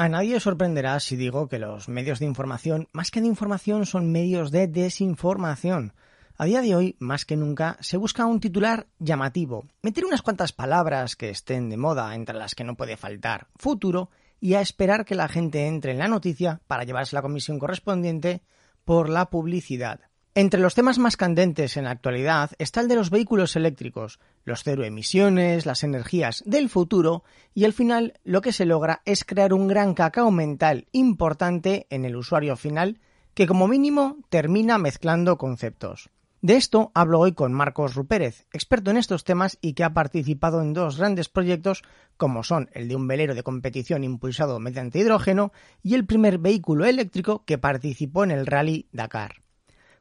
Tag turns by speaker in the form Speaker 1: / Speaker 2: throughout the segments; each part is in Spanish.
Speaker 1: A nadie sorprenderá si digo que los medios de información, más que de información, son medios de desinformación. A día de hoy, más que nunca, se busca un titular llamativo, meter unas cuantas palabras que estén de moda, entre las que no puede faltar futuro, y a esperar que la gente entre en la noticia para llevarse la comisión correspondiente por la publicidad. Entre los temas más candentes en la actualidad está el de los vehículos eléctricos, los cero emisiones, las energías del futuro y al final lo que se logra es crear un gran cacao mental importante en el usuario final que como mínimo termina mezclando conceptos. De esto hablo hoy con Marcos Rupérez, experto en estos temas y que ha participado en dos grandes proyectos como son el de un velero de competición impulsado mediante hidrógeno y el primer vehículo eléctrico que participó en el Rally Dakar.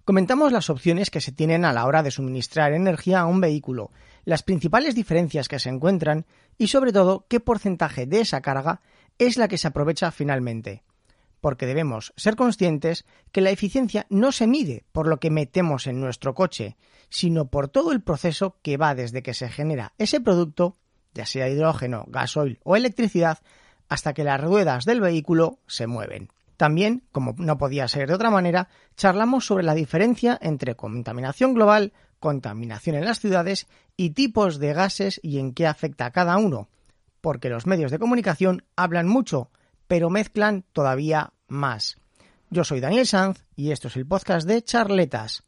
Speaker 1: Comentamos las opciones que se tienen a la hora de suministrar energía a un vehículo, las principales diferencias que se encuentran y sobre todo qué porcentaje de esa carga es la que se aprovecha finalmente. Porque debemos ser conscientes que la eficiencia no se mide por lo que metemos en nuestro coche, sino por todo el proceso que va desde que se genera ese producto, ya sea hidrógeno, gasoil o electricidad, hasta que las ruedas del vehículo se mueven. También, como no podía ser de otra manera, charlamos sobre la diferencia entre contaminación global, contaminación en las ciudades y tipos de gases y en qué afecta a cada uno, porque los medios de comunicación hablan mucho, pero mezclan todavía más. Yo soy Daniel Sanz y esto es el podcast de Charletas.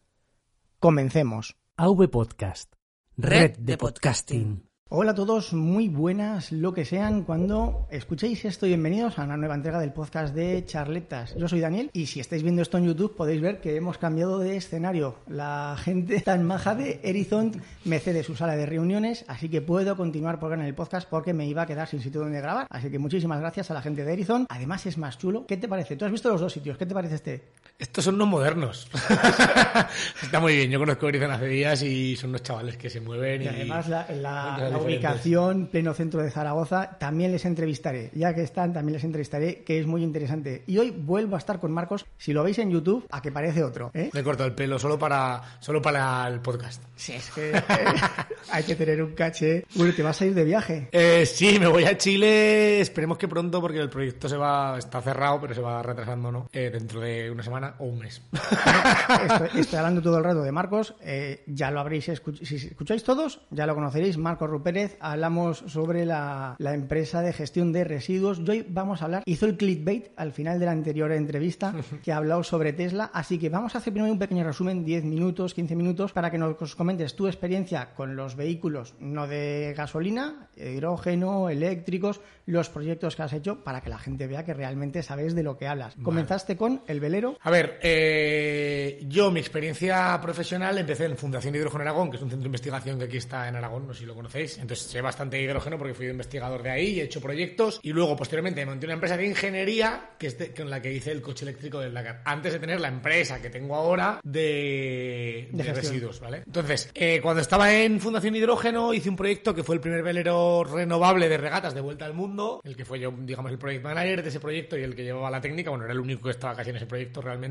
Speaker 1: Comencemos.
Speaker 2: AV Podcast. Red de podcasting.
Speaker 1: Hola a todos, muy buenas lo que sean cuando escuchéis esto bienvenidos a una nueva entrega del podcast de Charletas. Yo soy Daniel y si estáis viendo esto en YouTube podéis ver que hemos cambiado de escenario. La gente tan maja de Erizont me cede su sala de reuniones, así que puedo continuar por en el podcast porque me iba a quedar sin sitio donde grabar. Así que muchísimas gracias a la gente de Erizont. Además es más chulo. ¿Qué te parece? Tú has visto los dos sitios. ¿Qué te parece este?
Speaker 3: Estos son unos modernos. Está muy bien. Yo conozco Erizont hace días y son unos chavales que se mueven.
Speaker 1: Y, además la, la ubicación, pleno centro de Zaragoza, también les entrevistaré. Ya que están, también les entrevistaré, que es muy interesante. Y hoy vuelvo a estar con Marcos, si lo veis en YouTube, a que parece otro. ¿eh?
Speaker 3: Me corto el pelo solo para, solo para el podcast.
Speaker 1: Sí, es que eh, hay que tener un caché. Bueno, ¿te vas a ir de viaje?
Speaker 3: Eh, sí, me voy a Chile. Esperemos que pronto, porque el proyecto se va, está cerrado, pero se va retrasando, ¿no? Eh, dentro de una semana o un mes.
Speaker 1: estoy, hablando todo el rato de Marcos. ya lo habréis escuchado. Si escucháis todos, ya lo conoceréis. Marcos Rupert hablamos sobre la, empresa de gestión de residuos. hoy vamos a hablar, hizo el clickbait al final de la anterior entrevista que ha hablado sobre Tesla, así que vamos a hacer primero un pequeño resumen, 10 minutos, 15 minutos, para que nos comentes tu experiencia con los vehículos no de gasolina, hidrógeno, eléctricos, los proyectos que has hecho para que la gente vea que realmente sabes de lo que hablas. Comenzaste con el velero.
Speaker 3: A ver, eh, yo mi experiencia profesional empecé en Fundación Hidrógeno Aragón, que es un centro de investigación que aquí está en Aragón, no sé si lo conocéis. Entonces sé bastante hidrógeno porque fui investigador de ahí y he hecho proyectos. Y luego, posteriormente, monté una empresa de ingeniería que es con la que hice el coche eléctrico del Dakar. Antes de tener la empresa que tengo ahora de, residuos, ¿vale? Entonces, eh, cuando estaba en Fundación Hidrógeno, hice un proyecto que fue el primer velero renovable de regatas de vuelta al mundo, el que fue yo, digamos, el project manager de ese proyecto y el que llevaba la técnica. Bueno, era el único que estaba casi en ese proyecto realmente.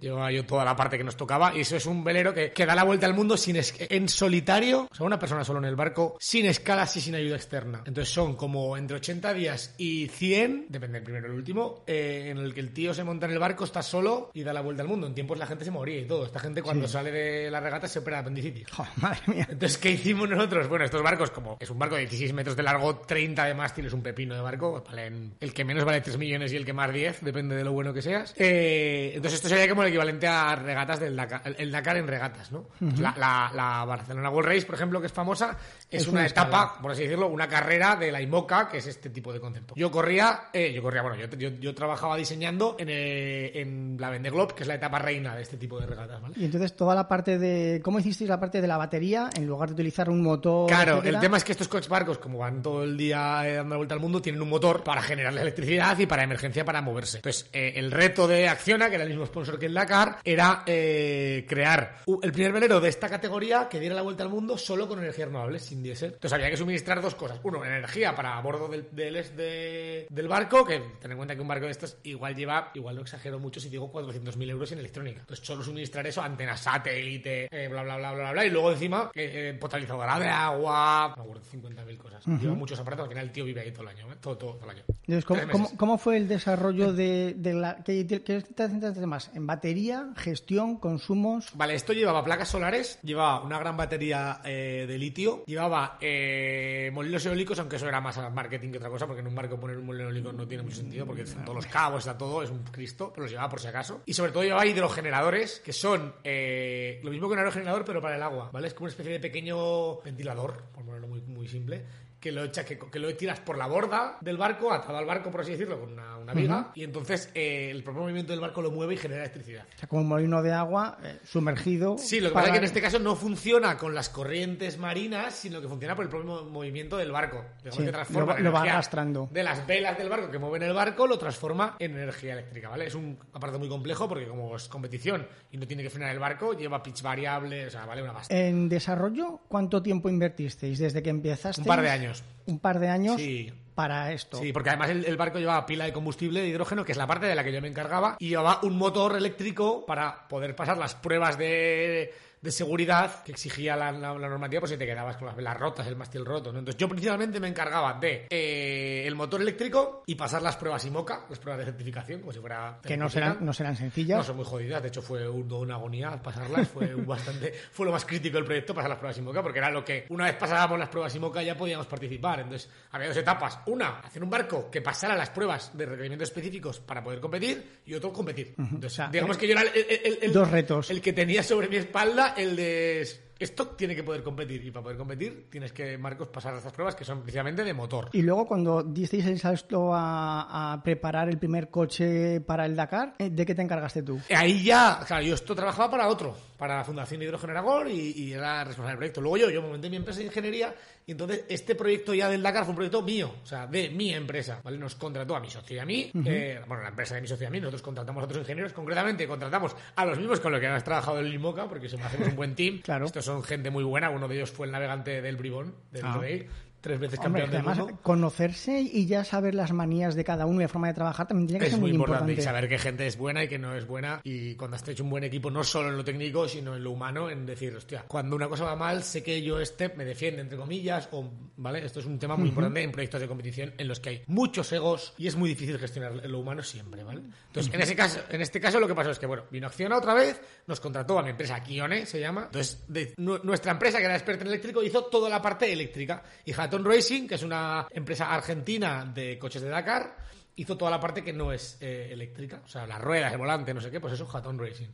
Speaker 3: Llevaba yo toda la parte que nos tocaba. Y eso es un velero que, que da la vuelta al mundo sin en solitario, o sea, una persona solo en el barco, sin escala y sin ayuda externa. Entonces son como entre 80 días y 100, depende del primero o el último, eh, en el que el tío se monta en el barco, está solo y da la vuelta al mundo. En tiempos la gente se moría y todo. Esta gente cuando sale de la regata se opera de apendicitis.
Speaker 1: madre mía.
Speaker 3: Entonces, ¿qué hicimos nosotros? Bueno, estos barcos, como es un barco de 16 metros de largo, 30 de mástil, es un pepino de barco, valen, el que menos vale 3 millones y el que más 10, depende de lo bueno que seas. Eh, entonces, esto sería como el equivalente a regatas del Dakar, el Dakar en regatas, ¿no? la, la, Barcelona World Race, por ejemplo, que es famosa, es, una, etapa, por así decirlo, una carrera de la IMOCA, que es este tipo de concepto. Yo corría, eh, yo corría, bueno, yo, yo, trabajaba diseñando en, eh, en la Vendeglobe, que es la etapa reina de este tipo de regatas, ¿vale?
Speaker 1: Y entonces toda la parte de, ¿cómo hicisteis la parte de la batería en lugar de utilizar un motor?
Speaker 3: Claro, el tema es que estos coches barcos, como van todo el día eh, dando la vuelta al mundo, tienen un motor para generar la electricidad y para emergencia para moverse. Entonces, el reto de Acciona, que era el mismo sponsor que el Dakar, era crear el primer velero de esta categoría que diera la vuelta al mundo solo con energía renovable, sin diésel. Entonces había que suministrar dos cosas. Uno, energía para a bordo del, del, de- del barco, que ten en cuenta que un barco de estos igual lleva, igual lo exagero mucho si digo 400.000 euros en electrónica. Entonces solo suministrar eso, antenas satélite, eh, bla, bla, bla, bla, bla, y luego encima eh, eh, potabilizadora de agua, me acuerdo, 50.000 cosas. Lleva muchos aparatos, al final el tío vive ahí todo el año, ¿eh? todo, todo, todo el año.
Speaker 1: Entonces, ¿cómo, cómo- cómo fue el desarrollo de, de la... ¿Qué, qué te centraste más? ¿En batería, gestión, consumos?
Speaker 3: Vale, esto llevaba placas solares, llevaba una gran batería eh, de litio, llevaba eh, molinos eólicos, aunque eso era más marketing que otra cosa, porque en un barco poner un molino eólico no tiene mucho sentido, porque están todos los cabos, está todo, es un cristo, pero los llevaba por si acaso. Y sobre todo llevaba hidrogeneradores, que son eh, lo mismo que un aerogenerador, pero para el agua, ¿vale? Es como una especie de pequeño ventilador, por ponerlo muy simple. Que lo, echa, que, que lo tiras por la borda del barco, atado al barco, por así decirlo, con una, una viga, y entonces eh, el propio movimiento del barco lo mueve y genera electricidad.
Speaker 1: O sea, como un molino de agua eh, sumergido.
Speaker 3: Sí, lo que
Speaker 1: para-
Speaker 3: pasa es que en este caso no funciona con las corrientes marinas, sino que funciona por el propio movimiento del barco.
Speaker 1: Sí,
Speaker 3: que transforma
Speaker 1: lo va- lo arrastrando.
Speaker 3: De las velas del barco que mueven el barco, lo transforma en energía eléctrica, ¿vale? Es un aparato muy complejo porque como es competición y no tiene que frenar el barco, lleva pitch variable, o sea, vale una pasta.
Speaker 1: En desarrollo, ¿cuánto tiempo invertisteis desde que empezasteis?
Speaker 3: Un par de años.
Speaker 1: Un par de años
Speaker 3: Sí.
Speaker 1: para esto.
Speaker 3: Sí, porque además el, el barco llevaba pila de combustible de hidrógeno, que es la parte de la que yo me encargaba, y llevaba un motor eléctrico para poder pasar las pruebas de, de seguridad que exigía la, la- la normativa, pues si te quedabas con las velas rotas, el mástil roto. ¿no? Entonces yo principalmente me encargaba de eh, el motor eléctrico y pasar las pruebas IMOCA, las pruebas de certificación, como si fuera...
Speaker 1: Que no serán, no serán sencillas.
Speaker 3: No, son muy jodidas. De hecho, fue un- una agonía pasarlas. Fue bastante, fue lo más crítico del proyecto, pasar las pruebas IMOCA, porque era lo que, una vez pasábamos las pruebas IMOCA, ya podíamos participar. Entonces, había dos etapas. Una, hacer un barco que pasara las pruebas de requerimientos específicos para poder competir, y otro, competir. Entonces,
Speaker 1: O sea,
Speaker 3: digamos
Speaker 1: eh,
Speaker 3: que yo era el, el- el- el-
Speaker 1: dos retos.
Speaker 3: El que tenía sobre mi espalda el de. Esto tiene que poder competir. Y para poder competir, tienes que, Marcos, pasar estas pruebas que son precisamente de motor.
Speaker 1: Y luego, cuando disteis el salto a, a preparar el primer coche para el Dakar, eh, ¿de qué te encargaste tú?
Speaker 3: Ahí ya, claro, yo esto trabajaba para otro, para la Fundación Hidrógeno Aragón y, y era responsable del proyecto. Luego yo, yo monté mi empresa de ingeniería y entonces este proyecto ya del Dakar fue un proyecto mío, o sea, de mi empresa, ¿vale? Nos contrató a mi socio y a mí, eh, bueno, la empresa de mi socio y a mí, nosotros contratamos a otros ingenieros, concretamente contratamos a los mismos con los que habías trabajado en Limoca, porque hacemos un buen team.
Speaker 1: Claro.
Speaker 3: Estos son gente muy buena, uno de ellos fue el navegante del Bribón, del
Speaker 1: Ah.
Speaker 3: Rey, tres veces
Speaker 1: Hombre,
Speaker 3: campeón del
Speaker 1: además,
Speaker 3: mundo.
Speaker 1: conocerse y ya saber las manías de cada uno y la forma de trabajar también tiene que
Speaker 3: Es
Speaker 1: ser
Speaker 3: muy
Speaker 1: muy
Speaker 3: importante,
Speaker 1: importante.
Speaker 3: y saber qué gente es buena y que no es buena. Y cuando has hecho un buen equipo, no solo en lo técnico, sino en lo humano, en decir, hostia, cuando una cosa va mal, sé que yo este me defiende, entre comillas, o, ¿vale? Esto es un tema muy importante en proyectos de competición en los que hay muchos egos y es muy difícil gestionar lo humano siempre, ¿vale? Entonces, en ese caso, en este caso lo que pasó es que, bueno, vino Acciona otra vez, nos contrató a mi empresa Kione, se llama. Entonces, de- nu- nuestra empresa, que era experta en eléctrico, hizo toda la parte eléctrica. Y Hatton Racing, que es una empresa argentina de coches de Dakar, hizo toda la parte que no es eh, eléctrica, o sea, las ruedas, el volante, no sé qué, pues eso, Hatton Racing.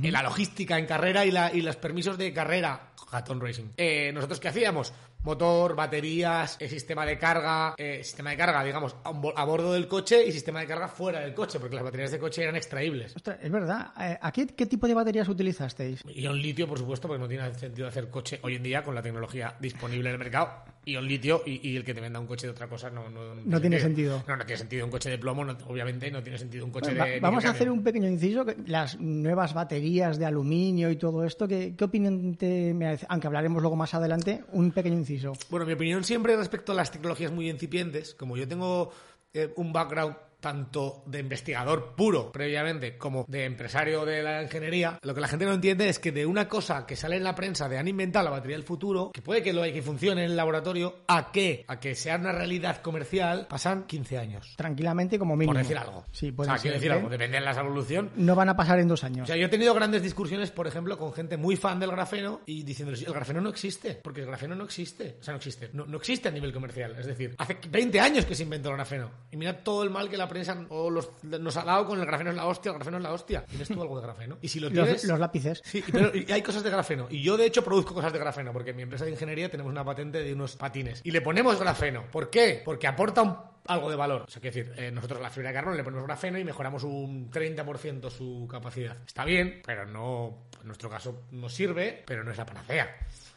Speaker 3: Eh, la logística en carrera y, la, y los permisos de carrera, Hatton Racing. Eh, ¿Nosotros qué hacíamos? Motor, baterías, eh, sistema de carga, eh, sistema de carga, digamos, a, bo- a bordo del coche y sistema de carga fuera del coche, porque las baterías de coche eran extraíbles.
Speaker 1: Ostras, es verdad. Eh, ¿Aquí qué tipo de baterías utilizasteis?
Speaker 3: Ion litio, por supuesto, porque no tiene sentido hacer coche hoy en día con la tecnología disponible en el mercado. Ion litio y, y el que te venda un coche de otra cosa no, no,
Speaker 1: No tiene sentido.
Speaker 3: No, no tiene sentido un coche de plomo, no- obviamente no tiene sentido un coche de.
Speaker 1: vamos a hacer un pequeño inciso. que Las nuevas baterías de aluminio y todo esto, ¿qué, qué opinión te merece? Aunque hablaremos luego más adelante, un pequeño inciso.
Speaker 3: Bueno, mi opinión siempre respecto a las tecnologías muy incipientes, como yo tengo eh, un background tanto de investigador puro previamente como de empresario de la ingeniería, lo que la gente no entiende es que de una cosa que sale en la prensa de han inventado la batería del futuro, que puede que lo hay que funcione en el laboratorio, a que a que sea una realidad comercial pasan 15 años.
Speaker 1: Tranquilamente, como mínimo.
Speaker 3: Por decir algo.
Speaker 1: Sí,
Speaker 3: o
Speaker 1: puede
Speaker 3: sea,
Speaker 1: ser,
Speaker 3: quiero decir
Speaker 1: ¿eh?
Speaker 3: algo, depende de la evolución.
Speaker 1: No van a pasar en dos
Speaker 3: O
Speaker 1: años.
Speaker 3: sea, yo he tenido grandes discusiones, por ejemplo, con gente muy fan del grafeno y diciéndoles, el grafeno no existe, porque el grafeno no existe. O sea, no existe. No, no existe a nivel comercial. Es decir, hace 20 años que se inventó el grafeno. Y mira todo el mal que la prensa o los, nos ha dado con el grafeno es la hostia, el grafeno es la hostia. ¿Tienes tú algo de grafeno? Y si lo tienes...
Speaker 1: los, los lápices.
Speaker 3: Sí, pero y hay cosas de grafeno. Y yo, de hecho, produzco cosas de grafeno, porque en mi empresa de ingeniería tenemos una patente de unos patines. Y le ponemos grafeno. ¿Por qué? Porque aporta un- algo de valor. O sea, quiero decir, eh, nosotros a la fibra de carbono le ponemos grafeno y mejoramos un 30% su capacidad. Está bien, pero no, en nuestro caso, nos sirve, pero no es la panacea.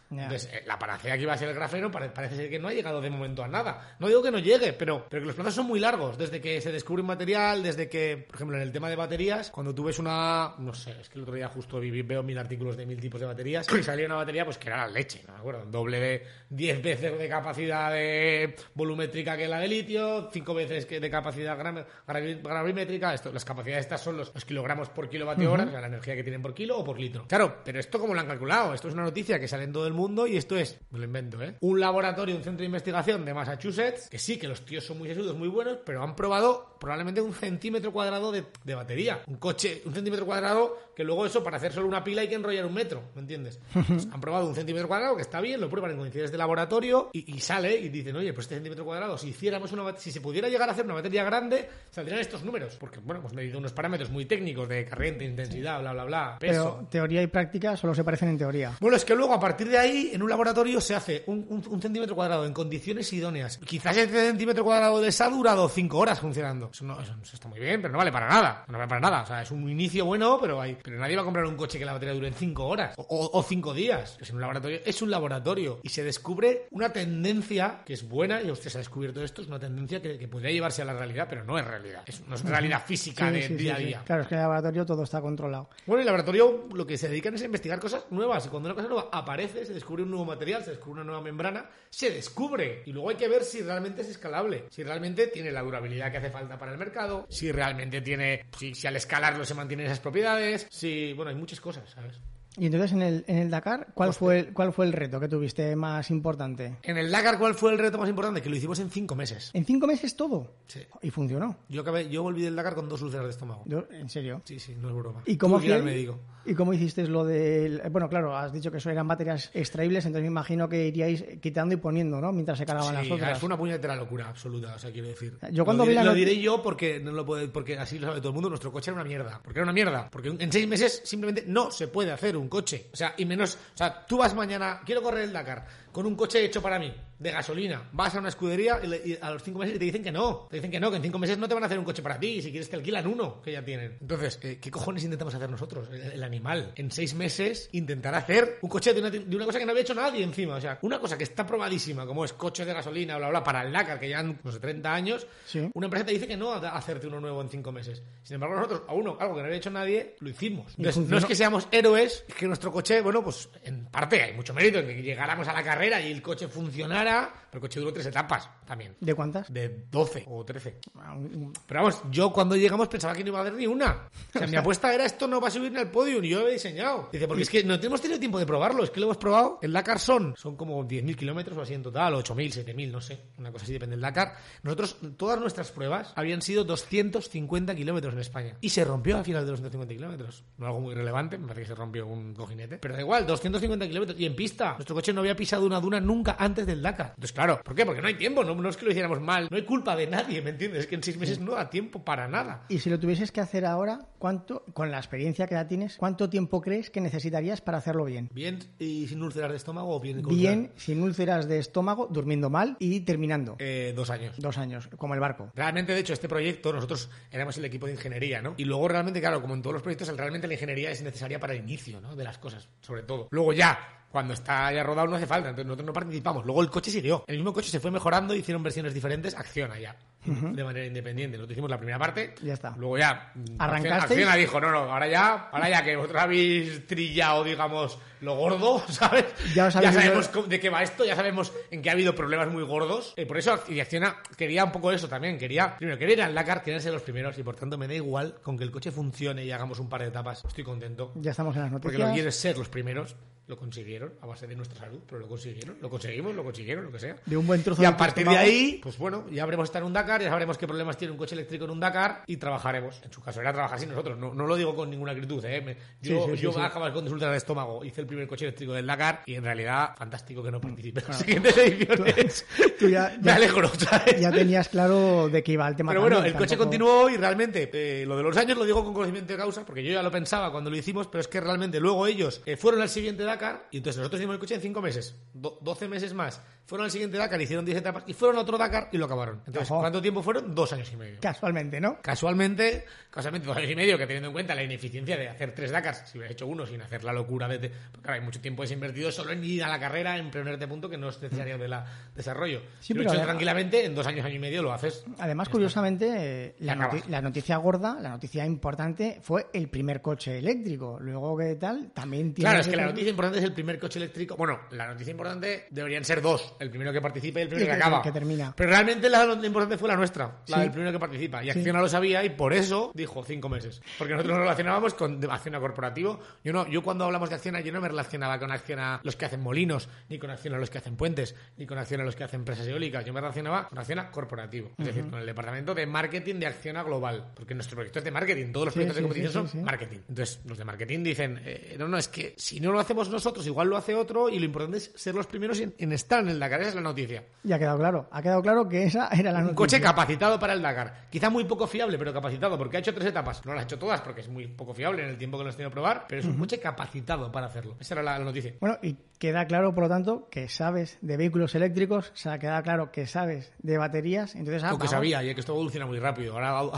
Speaker 3: Entonces, eh, la panacea que iba a ser el grafeno pare- parece ser que no ha llegado de momento a nada. No digo que no llegue, pero, pero que los plazos son muy largos. Desde que se descubre un material, desde que, por ejemplo, en el tema de baterías, cuando tú ves una, no sé, es que el otro día justo vi- veo mil artículos de mil tipos de baterías, y salía una batería pues que era la leche, no me acuerdo, doble de 10 veces de capacidad de volumétrica que la de litio, 5 veces que de capacidad gram- gravi- gravimétrica, esto, las capacidades estas son los, los kilogramos por kilovatio hora, o sea, la energía que tienen por kilo o por litro. Claro, pero esto cómo lo han calculado, esto es una noticia que sale en todo el mundo y esto es, me lo invento, ¿eh? Un laboratorio, un centro de investigación de Massachusetts, que sí, que los tíos son muy sesudos, muy buenos, pero han probado probablemente un centímetro cuadrado de, de batería. Un coche, un centímetro cuadrado, que luego eso, para hacer solo una pila hay que enrollar un metro, ¿me entiendes? Pues han probado un centímetro cuadrado, que está bien, lo prueban en condiciones de laboratorio y, y sale y dicen, oye, pues este centímetro cuadrado, si hiciéramos una si se pudiera llegar a hacer una batería grande, saldrían estos números. Porque, bueno, hemos medido unos parámetros muy técnicos de corriente, intensidad, bla, bla, bla, peso.
Speaker 1: Pero teoría y práctica solo se parecen en teoría.
Speaker 3: Bueno, es que luego a partir de ahí, en un laboratorio se hace un, un- un centímetro cuadrado en condiciones idóneas. Quizás ese centímetro cuadrado les ha durado cinco horas funcionando. Eso, no, eso, eso está muy bien, pero no vale para nada. No vale para nada. O sea, es un inicio bueno, pero hay, pero nadie va a comprar un coche que la batería dure en cinco horas o, o- cinco días. Es un laboratorio, es un laboratorio y se descubre una tendencia que es buena y usted se ha descubierto esto es una tendencia que, que podría llevarse a la realidad, pero no es realidad. Es, no es realidad física
Speaker 1: Sí,
Speaker 3: de
Speaker 1: sí, sí,
Speaker 3: día a día.
Speaker 1: Claro, es que en el laboratorio todo está controlado.
Speaker 3: Bueno, el laboratorio lo que se dedican es a investigar cosas nuevas. Y cuando una cosa nueva aparece, se descubre un nuevo material, se descubre una nueva membrana, se descubre. Y luego hay que ver si realmente es escalable, si realmente tiene la durabilidad que hace falta para el mercado, si realmente tiene, si, si al escalarlo se mantienen esas propiedades, si, bueno, hay muchas cosas, ¿sabes?
Speaker 1: Y entonces en el, en el Dakar, ¿cuál fue, el, ¿cuál fue el reto que tuviste más importante?
Speaker 3: En el Dakar, ¿cuál fue el reto más importante? Que lo hicimos en cinco meses.
Speaker 1: ¿En cinco meses todo?
Speaker 3: Sí.
Speaker 1: Y funcionó.
Speaker 3: Yo acabé, yo volví del Dakar con dos úlceras de estómago.
Speaker 1: En serio.
Speaker 3: Sí, sí, no es broma.
Speaker 1: ¿Y cómo, hacía-
Speaker 3: médico.
Speaker 1: ¿Y cómo hicisteis lo del...? Bueno, claro, has dicho que eso eran baterías extraíbles, entonces me imagino que iríais quitando y poniendo, ¿no? Mientras se cargaban
Speaker 3: Sí,
Speaker 1: las otras.
Speaker 3: fue una puñetera locura absoluta, o sea, quiero decir.
Speaker 1: Yo cuando
Speaker 3: lo
Speaker 1: vi
Speaker 3: diré,
Speaker 1: la
Speaker 3: lo diré yo porque no lo puede, porque así lo sabe todo el mundo, nuestro coche era una mierda. Porque era una mierda. Porque en seis meses simplemente no se puede hacer un coche. O sea, y menos, o sea, tú vas mañana, quiero correr el Dakar con un coche hecho para mí, de gasolina. Vas a una escudería y, le- y a los cinco meses te dicen que no. Te dicen que no, que en cinco meses no te van a hacer un coche para ti. Y si quieres te alquilan uno que ya tienen. Entonces, eh, ¿qué cojones intentamos hacer nosotros? El, el animal. En seis meses intentar hacer un coche de una, de una cosa que no había hecho nadie encima. O sea, una cosa que está probadísima, como es coche de gasolina, bla, bla, para el Dakar, que llevan, no sé, 30 años.
Speaker 1: Sí.
Speaker 3: Una empresa te dice que no a a hacerte uno nuevo en cinco meses. Sin embargo, nosotros, a uno, algo que no había hecho nadie, lo hicimos. Entonces, no es que seamos héroes, es que nuestro coche, bueno, pues en parte hay mucho mérito en que llegáramos a la carrera y el coche funcionara, pero el coche duró tres etapas también.
Speaker 1: ¿De cuántas?
Speaker 3: De 12 o 13.
Speaker 1: Ah,
Speaker 3: Pero vamos, yo cuando llegamos pensaba que no iba a haber ni una. O sea, mi apuesta era esto no va a subir ni al podio, ni yo lo he diseñado. Dice, porque es que no hemos tenido tiempo de probarlo, es que lo hemos probado. El Dakar son, son como 10.000 kilómetros o así en total, 8.000, 7.000, no sé. Una cosa así depende del Dakar. Nosotros, todas nuestras pruebas habían sido 250 kilómetros en España. Y se rompió al final de los 250 kilómetros. No algo muy relevante, me parece que se rompió un cojinete. Pero da igual, 250 kilómetros. Y en pista. Nuestro coche no había pisado una duna nunca antes del Dakar. Entonces, claro, ¿por qué? Porque no hay tiempo, no, no es que lo hiciéramos mal. No hay culpa de nadie, ¿me entiendes? Es que en seis meses no da tiempo para nada.
Speaker 1: Y si lo tuvieses que hacer ahora, ¿cuánto, con la experiencia que ya tienes, cuánto tiempo crees que necesitarías para hacerlo bien?
Speaker 3: ¿Bien y sin úlceras de estómago o bien con
Speaker 1: Bien, sin úlceras de estómago, durmiendo mal y terminando.
Speaker 3: Eh, dos años.
Speaker 1: Dos años, como el barco.
Speaker 3: Realmente, de hecho, este proyecto, nosotros éramos el equipo de ingeniería, ¿no? Y luego realmente, claro, como en todos los proyectos, realmente la ingeniería es necesaria para el inicio, ¿no? De las cosas, sobre todo. Luego ya, cuando está ya rodado no hace falta, entonces nosotros no participamos. Luego el coche siguió. El mismo coche se fue mejorando, hicieron versiones diferentes, acciona ya, de manera independiente. Nosotros hicimos la primera parte.
Speaker 1: Ya está.
Speaker 3: Luego ya,
Speaker 1: ¿Arrancasteis?
Speaker 3: Acciona dijo, no, no, ahora ya, ahora ya que vosotros habéis trillado, digamos, lo gordo, ¿sabes?
Speaker 1: Ya habéis
Speaker 3: sabemos de qué va esto, ya sabemos en qué ha habido problemas muy gordos. Eh, por eso, y Acciona quería un poco eso también. Quería, primero, quería ir al Dakar, querían ser los primeros, y por tanto me da igual con que el coche funcione y hagamos un par de etapas. Estoy contento.
Speaker 1: Ya estamos en las
Speaker 3: Porque
Speaker 1: noticias.
Speaker 3: lo quieres ser los primeros, lo consiguieron, a base de nuestra salud, pero lo consiguieron, lo conseguimos, lo consiguieron, lo que sea.
Speaker 1: De un buen trozo
Speaker 3: Y a partir de ahí, pues bueno, ya habremos estado en un Dakar, ya sabremos qué problemas tiene un coche eléctrico en un Dakar y trabajaremos. En su caso era trabajar sin nosotros, no, no lo digo con ninguna acritud, ¿eh? Me- yo
Speaker 1: Sí, sí,
Speaker 3: yo
Speaker 1: sí.
Speaker 3: bajaba con consulta de estómago, hice el primer coche eléctrico del Dakar y en realidad, fantástico que no participe en las siguientes ediciones.
Speaker 1: Tú ya-
Speaker 3: Me
Speaker 1: ya-
Speaker 3: alegro, ¿sabes?
Speaker 1: Ya tenías claro de qué iba el tema.
Speaker 3: Pero bueno, el coche
Speaker 1: tampoco-
Speaker 3: continuó y realmente eh, lo de los años lo digo con conocimiento de causa, porque yo ya lo pensaba cuando lo hicimos, pero es que realmente luego ellos eh, fueron al siguiente Dakar y entonces nosotros hicimos el coche en 5 meses, do- 12 meses más. Fueron al siguiente Dakar, hicieron 10 etapas y fueron a otro Dakar y lo acabaron. Entonces,
Speaker 1: Ojo.
Speaker 3: ¿Cuánto tiempo fueron? Dos años y medio.
Speaker 1: Casualmente, ¿no?
Speaker 3: Casualmente, casualmente dos años y medio, que teniendo en cuenta la ineficiencia de hacer tres Dakars, si hubiera hecho uno sin hacer la locura de... Porque claro, hay mucho tiempo invertido solo en ir a la carrera, en ponerte punto que no es necesario de la desarrollo.
Speaker 1: Sí,
Speaker 3: si lo he hecho
Speaker 1: además-
Speaker 3: tranquilamente, en dos años, año y medio lo haces.
Speaker 1: Además, curiosamente, eh, la,
Speaker 3: acabas.
Speaker 1: noti- la noticia gorda, la noticia importante, fue el primer coche eléctrico. Luego, ¿qué tal? También tiene...
Speaker 3: Claro, es que la noticia importante es el primer coche eléctrico. Bueno, la noticia importante deberían ser dos: el primero que participa y el primero
Speaker 1: Y
Speaker 3: que,
Speaker 1: que-
Speaker 3: acaba.
Speaker 1: que termina.
Speaker 3: Pero realmente la, la importante fue la nuestra, la
Speaker 1: Sí.
Speaker 3: del primero que participa. Y
Speaker 1: Sí.
Speaker 3: Acciona lo sabía y por eso dijo cinco meses. Porque nosotros nos relacionábamos con Acciona Corporativo. Yo no, yo cuando hablamos de Acciona, yo no me relacionaba con Acciona los que hacen molinos, ni con Acciona los que hacen puentes, ni con Acciona los que hacen empresas eólicas. Yo me relacionaba con Acciona Corporativo. Es decir, con el departamento de marketing de Acciona Global. Porque nuestro proyecto es de marketing. Todos los
Speaker 1: Sí,
Speaker 3: proyectos de competición son marketing. Entonces, los de marketing dicen, eh, no, no, es que si no lo hacemos nosotros, igual lo hace otro y lo importante es ser los primeros en, en estar en el Dakar. Esa es la noticia.
Speaker 1: Ya ha quedado claro. Ha quedado claro que esa era la
Speaker 3: Un
Speaker 1: noticia.
Speaker 3: Capacitado para el Dakar. Quizá muy poco fiable, pero capacitado, porque ha hecho tres etapas. No las ha hecho todas, porque es muy poco fiable en el tiempo que lo has tenido que probar, pero es un coche capacitado para hacerlo. Esa era la, la noticia.
Speaker 1: Bueno, y queda claro, por lo tanto, que sabes de vehículos eléctricos, o sea, queda claro que sabes de baterías, entonces... ah,
Speaker 3: que sabía, y es que esto evoluciona muy rápido. Ahora...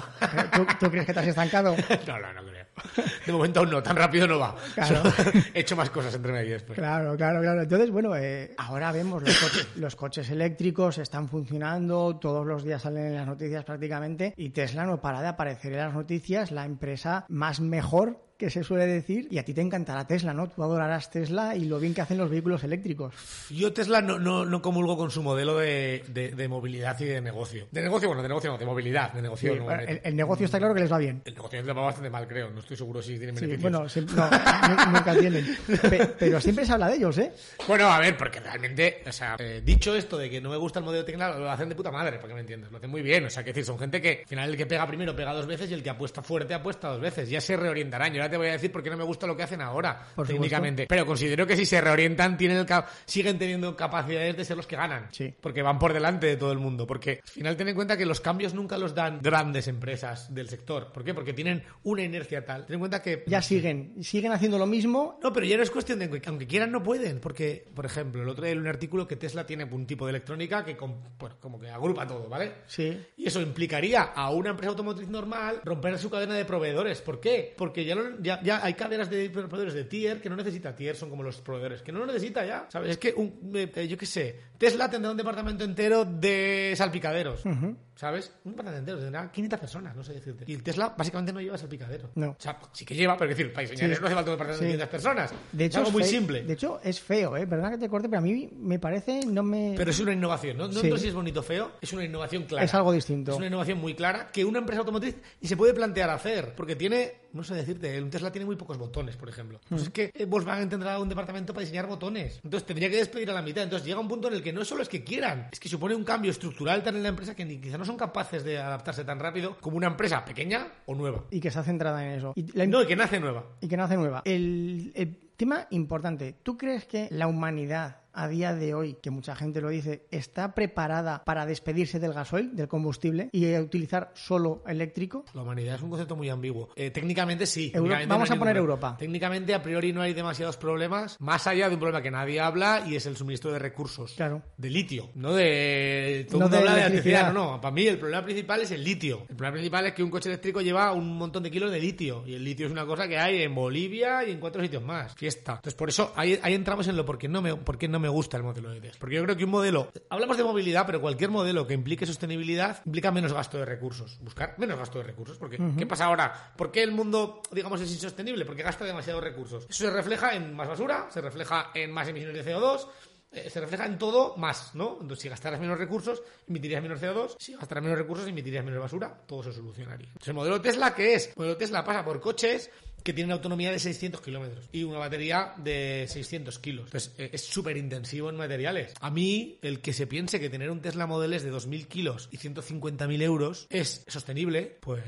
Speaker 1: ¿Tú, tú crees que te has estancado?
Speaker 3: no, no, no creo. De momento aún no, tan rápido no va.
Speaker 1: Claro.
Speaker 3: He hecho más cosas entre medio después.
Speaker 1: Claro, claro, claro. Entonces, bueno, eh, ahora vemos los coches, los coches eléctricos están funcionando, todos los días en las noticias prácticamente, y Tesla no para de aparecer en las noticias, la empresa más mejor que se suele decir, y a ti te encantará Tesla, ¿no? Tú adorarás Tesla y lo bien que hacen los vehículos eléctricos.
Speaker 3: Yo Tesla no, no, no comulgo con su modelo de, de- de movilidad y de negocio. De negocio, bueno, de negocio no, de movilidad, de negocio.
Speaker 1: Sí,
Speaker 3: no,
Speaker 1: bueno, el, el negocio está claro que les va bien.
Speaker 3: el negocio le va bastante mal, creo. No estoy seguro si tiene
Speaker 1: Sí,
Speaker 3: beneficios.
Speaker 1: bueno, siempre- no, nu- nunca tienen. Pe- pero siempre se habla de ellos, ¿eh?
Speaker 3: Bueno, a ver, porque realmente, o sea, eh, dicho esto de que no me gusta el modelo Tesla, lo hacen de puta madre, para que me entiendas. Lo hacen muy bien. O sea, que decir, son gente que al final el que pega primero pega dos veces y el que apuesta fuerte apuesta dos veces. Ya se reorientarán. Yo ahora te voy a decir por qué no me gusta lo que hacen ahora,
Speaker 1: Por
Speaker 3: técnicamente. Pero considero que si se reorientan, tienen el siguen teniendo capacidades de ser los que ganan.
Speaker 1: Sí.
Speaker 3: Porque van por delante de todo el mundo. Porque al final ten en cuenta que los cambios nunca los dan grandes empresas del sector. ¿Por qué? Porque tienen una inercia tal. Ten en cuenta que
Speaker 1: Ya siguen, siguen haciendo lo mismo.
Speaker 3: no, pero ya no es cuestión de que aunque quieran no pueden, porque, por ejemplo, el otro día leí un artículo que Tesla tiene un tipo de electrónica que com- bueno, como que agrupa todo, ¿vale?
Speaker 1: Sí.
Speaker 3: Y eso implicaría a una empresa automotriz normal romper su cadena de proveedores. ¿Por qué? Porque ya, no- ya, ya hay cadenas de proveedores de tier que no necesita tier, son como los proveedores, que no lo necesita ya. ¿Sabes? Es que, eh, yo qué sé, Tesla tendrá un departamento entero de salpicaderos. ¿Sabes? Un departamento entero, tendrá 500 personas, no sé decirte. Y el Tesla básicamente no lleva salpicaderos.
Speaker 1: No.
Speaker 3: O sea, sí que lleva, pero es decir, para diseñar
Speaker 1: Sí.
Speaker 3: no hace falta un departamento de
Speaker 1: Sí.
Speaker 3: 500 personas.
Speaker 1: De hecho,
Speaker 3: es algo muy simple.
Speaker 1: De hecho, es feo, ¿eh? Perdona que te corte, pero a mí me parece, no me...
Speaker 3: Pero es una innovación, ¿no? No
Speaker 1: Sí.
Speaker 3: tanto si es bonito o feo, es una innovación clara.
Speaker 1: Es algo distinto.
Speaker 3: Es una innovación muy clara que una empresa automotriz y se puede plantear hacer, porque tiene, no sé decirte, un Tesla tiene muy pocos botones, por ejemplo. Pues es que eh, Volkswagen tendrá un departamento para diseñar botones. Entonces tendría que despedir a la mitad. Entonces llega un punto en el que no solo es que quieran, es que supone un cambio estructural tan en la empresa que ni quizá no son capaces de adaptarse tan rápido como una empresa pequeña o nueva.
Speaker 1: Y que está centrada en eso. Y, la-
Speaker 3: No, y que nace nueva.
Speaker 1: y que nace nueva. El, el tema importante, ¿tú crees que la humanidad a día de hoy, que mucha gente lo dice, está preparada para despedirse del gasoil, del combustible, y utilizar solo eléctrico?
Speaker 3: La humanidad es un concepto muy ambiguo. Eh, técnicamente sí.
Speaker 1: Euro-
Speaker 3: técnicamente
Speaker 1: vamos
Speaker 3: no
Speaker 1: a poner
Speaker 3: ningún-
Speaker 1: Europa.
Speaker 3: Técnicamente a priori no hay demasiados problemas, más allá de un problema que nadie habla y es el suministro de recursos.
Speaker 1: Claro.
Speaker 3: De litio, no de... Todo
Speaker 1: No
Speaker 3: mundo
Speaker 1: de
Speaker 3: habla de
Speaker 1: electricidad.
Speaker 3: no, no. Para mí el problema principal es el litio. El problema principal es que un coche eléctrico lleva un montón de kilos de litio y el litio es una cosa que hay en Bolivia y en cuatro sitios más. Fiesta. Entonces por eso ahí, ahí entramos en lo por qué no me, por qué no me gusta el modelo de test. Porque yo creo que un modelo... Hablamos de movilidad, pero cualquier modelo que implique sostenibilidad implica menos gasto de recursos. Buscar menos gasto de recursos. Porque, ¿qué pasa ahora? ¿Por qué el mundo, digamos, es insostenible? Porque gasta demasiados recursos. Eso se refleja en más basura, se refleja en más emisiones de CO2, eh, se refleja en todo más, ¿no? Entonces, si gastaras menos recursos, emitirías menos CO2. Si gastaras menos recursos, emitirías menos basura. Todo se solucionaría. Entonces, el modelo Tesla, ¿qué es? El modelo Tesla pasa por coches que tienen autonomía de 600 kilómetros y una batería de 600 kilos. Entonces, eh, es súper intensivo en materiales. A mí, el que se piense que tener un Tesla Model S de 2.000 kilos y 150.000 euros es sostenible, pues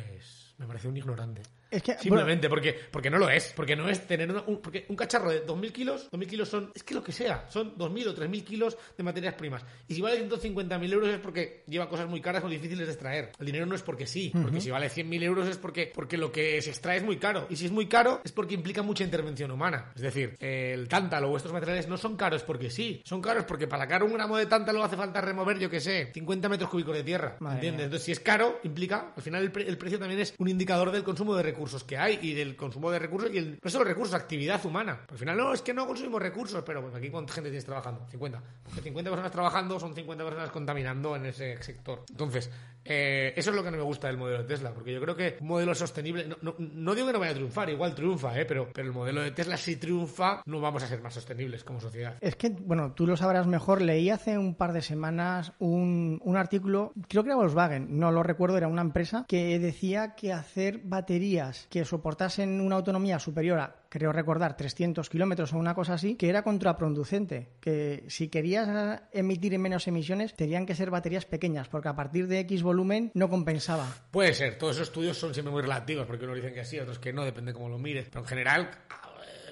Speaker 3: me parece un ignorante.
Speaker 1: Es que,
Speaker 3: Simplemente porque, porque no lo es. Porque no es tener una- un, porque un cacharro de 2.000 kilos, 2.000 kilos son, es que lo que sea, son 2.000 o 3.000 kilos de materias primas. Y si vale 150.000 euros es porque lleva cosas muy caras o difíciles de extraer. El dinero no es porque sí, porque si vale 100.000 euros es porque, porque lo que se extrae es muy caro. Y si es muy caro es porque implica mucha intervención humana. Es decir, el tántalo o estos materiales no son caros porque sí, son caros porque para sacar un gramo de tántalo hace falta remover, yo que sé, 50 metros cúbicos de tierra.
Speaker 1: Madre
Speaker 3: ¿Entiendes?
Speaker 1: mía.
Speaker 3: Entonces, si es caro, implica, al final el, pre- el precio también es un indicador del consumo de recursos que hay y del consumo de recursos y el, no solo recursos, actividad humana. Al final, no, es que no consumimos recursos, pero pues, aquí cuánta gente tienes trabajando? 50. Porque 50 personas trabajando son 50 personas contaminando en ese sector. Entonces, eh, eso es lo que no me gusta del modelo de Tesla, porque yo creo que un modelo sostenible, no, digo que no vaya a triunfar, igual triunfa, ¿eh? pero, pero el modelo de Tesla si triunfa, no vamos a ser más sostenibles como sociedad.
Speaker 1: Es que, bueno, tú lo sabrás mejor. Leí hace un par de semanas un, un artículo, creo que era Volkswagen, no lo recuerdo, era una empresa que decía que hacer baterías que soportasen una autonomía superior a, creo recordar, 300 kilómetros o una cosa así, que era contraproducente. Que si querías emitir menos emisiones, tenían que ser baterías pequeñas, porque a partir de X volumen no compensaba.
Speaker 3: Puede ser, todos esos estudios son siempre muy relativos, porque unos dicen que sí, otros que no, depende cómo lo mires. Pero en general,